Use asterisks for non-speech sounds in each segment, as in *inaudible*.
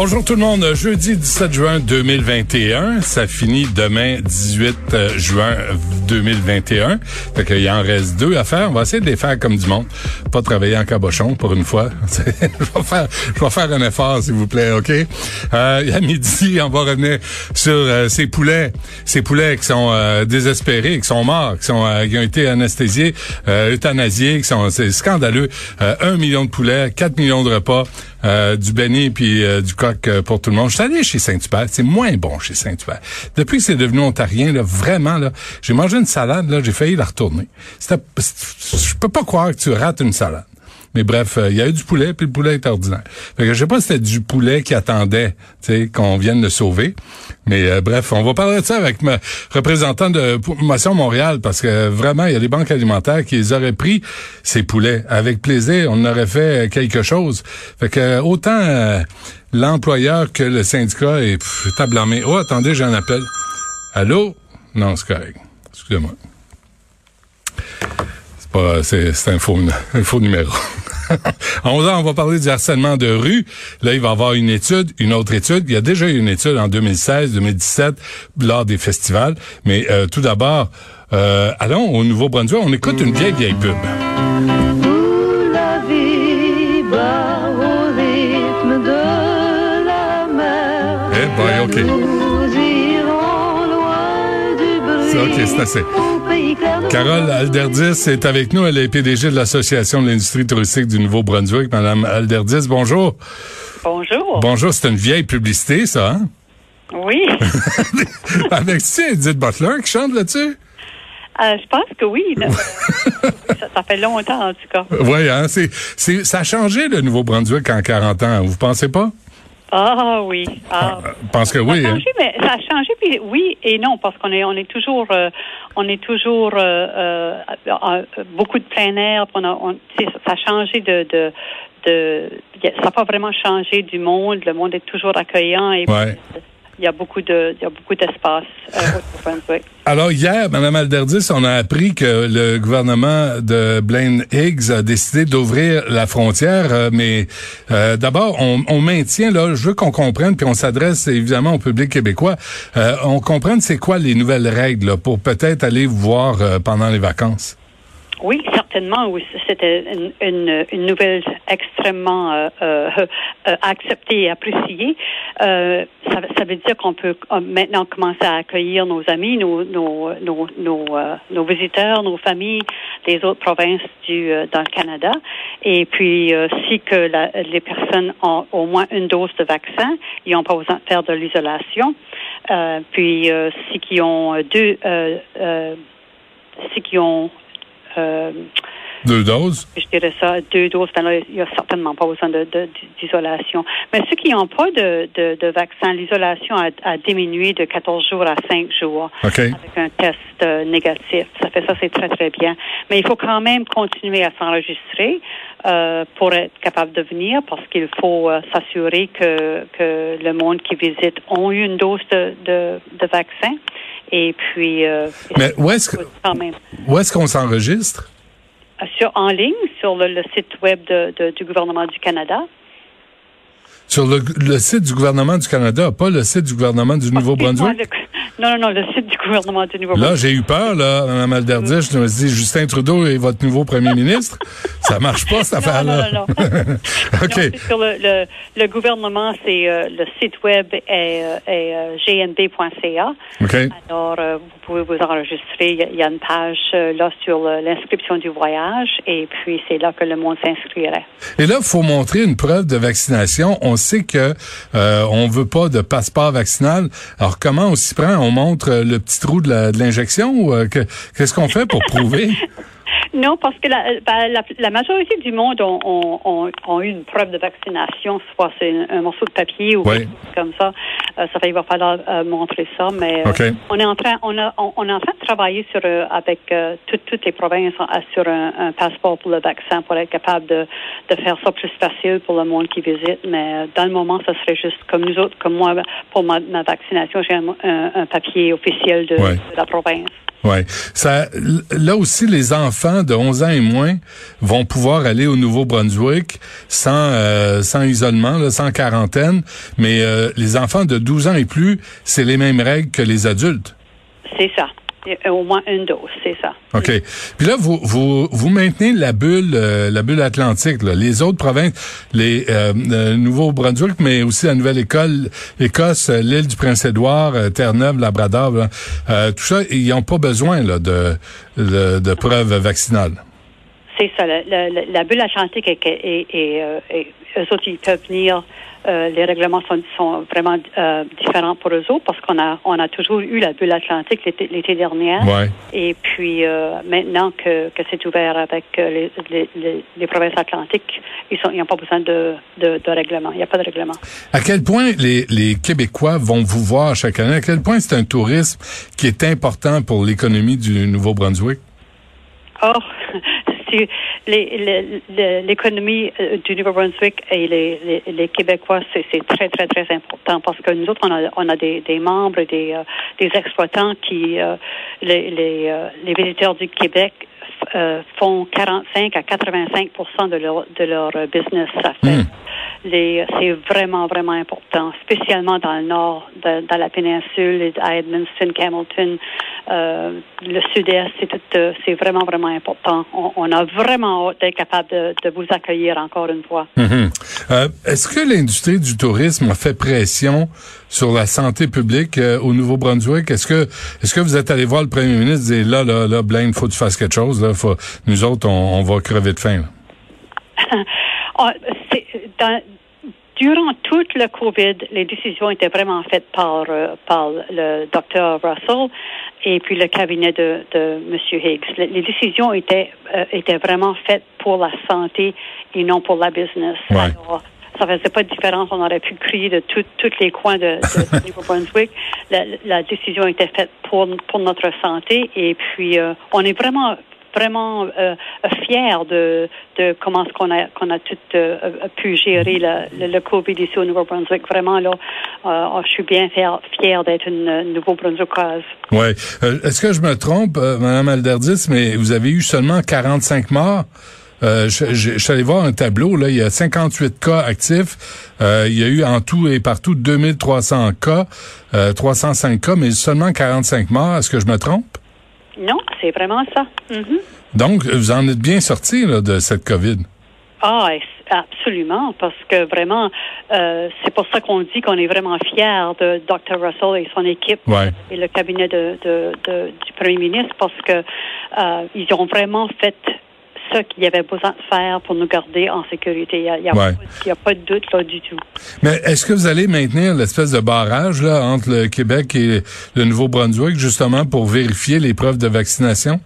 Bonjour tout le monde. Jeudi 17 juin 2021. Ça finit demain 18 euh, juin 2021. Fait qu'il en reste deux à faire. On va essayer de les faire comme du monde. Pas travailler en cabochon pour une fois. *laughs* je, vais faire, je vais faire un effort, s'il vous plaît, OK? Euh, à midi, on va revenir sur euh, ces poulets. Ces poulets qui sont euh, désespérés, qui sont morts, qui, ont été anesthésiés, euthanasiés, qui sont c'est scandaleux. un million de poulets, 4 millions de repas. Du béni puis du coq pour tout le monde. Je suis allé chez Saint-Hubert, c'est moins bon chez Saint-Hubert. Depuis que c'est devenu ontarien, là, vraiment, là, j'ai mangé une salade, là, j'ai failli la retourner. Je peux pas croire que tu rates une salade. Mais bref, il y a eu du poulet, puis le poulet est ordinaire. Fait que je sais pas si c'était du poulet qui attendait qu'on vienne le sauver. Mais bref, on va parler de ça avec ma représentante de Motion Montréal, parce que vraiment, il y a des banques alimentaires qui auraient pris, ces poulets. Avec plaisir, on aurait fait quelque chose. Fait que autant l'employeur que le syndicat est à blâmer. Oh, attendez, j'ai un appel. Allô? Non, c'est correct. Excusez-moi. C'est pas, c'est, un faux, un faux numéro. *laughs* en 11 ans, on va parler du harcèlement de rue. Là, il va y avoir une étude, une autre étude. Il y a déjà eu une étude en 2016, 2017, lors des festivals. Mais euh, tout d'abord, euh, allons au Nouveau-Brunswick. On écoute une vieille, vieille pub. Eh boy, OK. C'est OK, c'est assez. Carole Alderdis est avec nous. Elle est PDG de l'Association de l'industrie touristique du Nouveau-Brunswick. Madame Alderdis, bonjour. Bonjour. Bonjour, c'est une vieille publicité, ça, hein? Oui. *laughs* avec, tu Edith Butler qui chante là-dessus? Euh, je pense que oui. ça, ça, fait longtemps, en tout cas. Oui, hein? C'est, c'est, ça a changé, le Nouveau-Brunswick, en 40 ans. Vous pensez pas? Ah oui. Ah. pense que oui. Ça a hein? changé, mais ça a changé, puis oui et non, parce qu'on est, on est toujours, euh, on est toujours euh, euh, beaucoup de plein air. On a, on, ça a changé de, de, de, ça n'a pas vraiment changé du monde. Le monde est toujours accueillant et ouais. Il y a beaucoup de, il y a beaucoup d'espace euh, *laughs* au. Alors hier, Mme Alderdis, on a appris que le gouvernement de Blaine Higgs a décidé d'ouvrir la frontière, euh, mais euh, d'abord, on, on, maintient, là, je veux qu'on comprenne, puis on s'adresse évidemment au public québécois, euh, on comprenne c'est quoi les nouvelles règles là, pour peut-être aller vous voir pendant les vacances. Oui, certainement. Oui, c'était une, une, une, nouvelle extrêmement euh, euh, acceptée et appréciée. Euh, ça, ça, veut dire qu'on peut maintenant commencer à accueillir nos amis, nos, nos, nos, nos, nos visiteurs, nos familles des autres provinces du dans le Canada. Et puis, si que la, les personnes ont au moins une dose de vaccin, ils n'ont pas besoin de faire de l'isolation. puis, si qui ont deux, si qui ont Um. Deux doses? Je dirais ça, deux doses. Il n'y a certainement pas besoin d'isolation. Mais ceux qui n'ont pas de, vaccin, l'isolation a, a, diminué de 14 jours à 5 jours okay. avec un test euh, négatif. Ça fait ça, c'est très, très bien. Mais il faut quand même continuer à s'enregistrer euh, pour être capable de venir parce qu'il faut euh, s'assurer que, que le monde qui visite ont eu une dose de, de, vaccin. Et puis, mais où est-ce que, où est-ce qu'on s'enregistre? Sur, en ligne, sur le, le site web de, de, du gouvernement du Canada. Sur le, le, site du gouvernement du Canada, pas le site du gouvernement du Nouveau-Brunswick? *laughs* Non, non, non, le site du gouvernement du Nouveau-Brunswick. Là, j'ai eu peur, là, Mme Alderdis. Je me suis dit, Justin Trudeau est votre nouveau premier ministre. Ça marche pas, cette affaire-là. Non, non, *laughs* non. OK. Non, sur le, le, le gouvernement, c'est euh, le site web est, est euh, gnb.ca. OK. Alors, euh, vous pouvez vous enregistrer. Il y a une page là sur l'inscription du voyage et puis c'est là que le monde s'inscrirait. Et là, il faut montrer une preuve de vaccination. On sait que euh, on veut pas de passeport vaccinal. Alors, comment on s'y prend? On montre le petit trou de l'injection ou euh, qu'est-ce qu'on fait pour prouver? *laughs* Non, parce que la, ben, la, la, majorité du monde ont, ont, ont, eu une preuve de vaccination, soit c'est un, morceau de papier ou quelque chose comme ça. Euh, ça va, il va falloir euh, montrer ça, mais euh, on est en train, on, a, on, est en train de travailler sur avec toutes, toutes les provinces sur un, un, passeport pour le vaccin pour être capable de, de faire ça plus facile pour le monde qui visite. Mais dans le moment, ça serait juste comme nous autres, comme moi, pour ma, ma vaccination, j'ai un, un, papier officiel de, de la province. Ouais, ça là aussi les enfants de 11 ans et moins vont pouvoir aller au Nouveau-Brunswick sans euh, sans isolement, sans quarantaine, mais euh, les enfants de 12 ans et plus, c'est les mêmes règles que les adultes. C'est ça. Euh, au moins une dose, c'est ça. OK. Puis là, vous, vous, vous maintenez la bulle, euh, la bulle atlantique. Là. Les autres provinces, les euh, Nouveau-Brunswick, mais aussi la Nouvelle-École, Écosse, l'île du Prince-Édouard, Terre-Neuve, Labrador, tout ça, ils n'ont pas besoin là, de, de, de preuves vaccinales. C'est ça. La, la, la, bulle atlantique, est, est, est, eux autres, ils peuvent venir euh, les règlements sont, sont vraiment euh, différents pour eux autres parce qu'on a on a toujours eu la bulle atlantique l'été dernier. Et puis euh, maintenant que, que c'est ouvert avec les, les, les, provinces atlantiques, ils sont ils n'ont pas besoin de, de, de règlement. Il n'y a pas de règlement. À quel point les, les Québécois vont vous voir chaque année? À quel point c'est un tourisme qui est important pour l'économie du Nouveau-Brunswick? Oh, *laughs* l'économie euh, du Nouveau-Brunswick et les, les, Québécois, c'est très, très, très important parce que nous autres, on a, on a des, des membres, des, euh, des exploitants qui, euh, les, les, les visiteurs du Québec font 45 à 85 de leur, de leur business. Ça fait. Hmm c'est vraiment, vraiment important, spécialement dans le nord, dans la péninsule, à Edmundston, Hamilton, euh, le sud-est, c'est euh, c'est vraiment, vraiment important. On, a vraiment hâte d'être capable de, vous accueillir encore une fois. Mm-hmm. Euh, est-ce que l'industrie du tourisme a fait pression sur la santé publique au Nouveau-Brunswick? Est-ce que, est-ce que vous êtes allé voir le premier ministre et dire là, là, là, Blaine, faut que tu fasses quelque chose, là, faut, nous autres, on, va crever de faim, *laughs* ah, dans, durant toute le COVID, les décisions étaient vraiment faites par, euh, par le docteur Russell et puis le cabinet de, de M. Higgs. Les, décisions étaient, euh, étaient vraiment faites pour la santé et non pour la business. Alors, ça faisait pas de différence. On aurait pu crier de tous les coins de, de *laughs* Nouveau-Brunswick. La, la, décision était faite pour, pour notre santé et puis euh, on est vraiment vraiment euh, fier de, de comment ce qu'on a qu'on a tout euh, pu gérer le, le, COVID ici au Nouveau-Brunswick. Vraiment là, euh, je suis bien fier, fier d'être une Nouveau-Brunswickoise. Oui. Est-ce que je me trompe, Madame Alderdis, mais vous avez eu seulement 45 morts? Euh, je, je, suis allé voir un tableau, là, il y a 58 cas actifs. Euh, il y a eu en tout et partout 2300 cas, euh, 305 cas, mais seulement 45 morts. Est-ce que je me trompe? Non, c'est vraiment ça. Mm-hmm. Donc, vous en êtes bien sorti de cette COVID. Ah, absolument, parce que vraiment, euh, c'est pour ça qu'on dit qu'on est vraiment fiers de Dr. Russell et son équipe et le cabinet de, du Premier ministre, parce que euh, ils ont vraiment fait ce qu'il y avait besoin de faire pour nous garder en sécurité. Il n'y a, pas de doute là du tout. Mais est-ce que vous allez maintenir l'espèce de barrage là entre le Québec et le Nouveau-Brunswick justement pour vérifier les preuves de vaccination?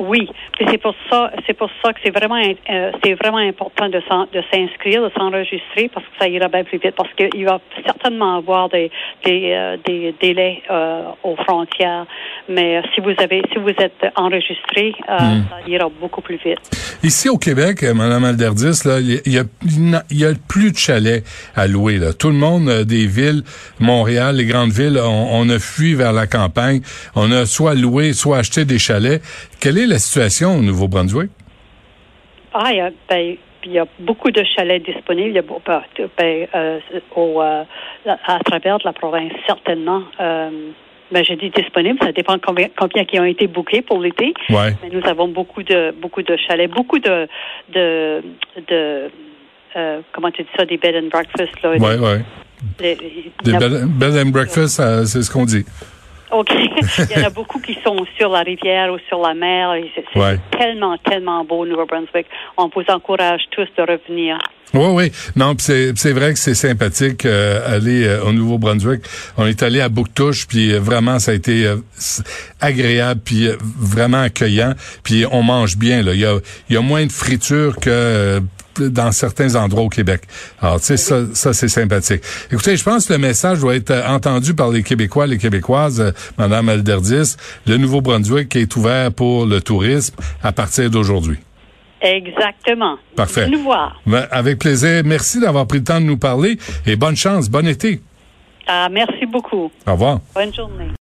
Oui, c'est pour ça, c'est pour ça que c'est vraiment, euh, c'est vraiment important de, de s'inscrire, de s'enregistrer parce que ça ira bien plus vite parce qu'il va certainement avoir des, des, euh, des délais euh, aux frontières. Mais si vous avez, si vous êtes enregistré, hmm. ça ira beaucoup plus vite. Ici au Québec, Madame Alderdis, là, il y a, il y a plus de chalets à louer. Là. Tout le monde des villes, Montréal, les grandes villes, on, on a fui vers la campagne. On a soit loué, soit acheté des chalets. Quelle est la situation au Nouveau-Brunswick? Ah, il y, a, ben, il y a beaucoup de chalets disponibles. Il y a, ben, ben euh, au, euh, à travers la province, certainement. Euh, ben, j'ai dit disponible, ça dépend combien, combien qui ont été bookés pour l'été. Ouais. Mais nous avons beaucoup de beaucoup de chalets, beaucoup de de, de euh, comment tu dis ça, des bed and breakfast là. Ouais, ouais. des bed, and breakfast, c'est ce qu'on dit. OK. *laughs* Il y en a beaucoup qui sont sur la rivière ou sur la mer. C'est Ouais. tellement, tellement beau, Nouveau-Brunswick. On vous encourage tous de revenir. Oui, oui. Non, pis c'est c'est vrai que c'est sympathique euh, aller euh, au Nouveau-Brunswick. On est allé à Bouctouche, puis euh, vraiment ça a été euh, agréable, puis vraiment accueillant. Puis on mange bien. Là, il y a il y a moins de friture que euh, dans certains endroits au Québec. Alors, tu sais, ça, ça c'est sympathique. Écoutez, je pense que le message doit être euh, entendu par les Québécois, les Québécoises, euh, Madame Alderdis. Le Nouveau-Brunswick est ouvert pour le tourisme à partir d'aujourd'hui. Exactement. Parfait. Nous voir. Ben, avec plaisir. Merci d'avoir pris le temps de nous parler et bonne chance, bon été. Ah, merci beaucoup. Au revoir. Bonne journée.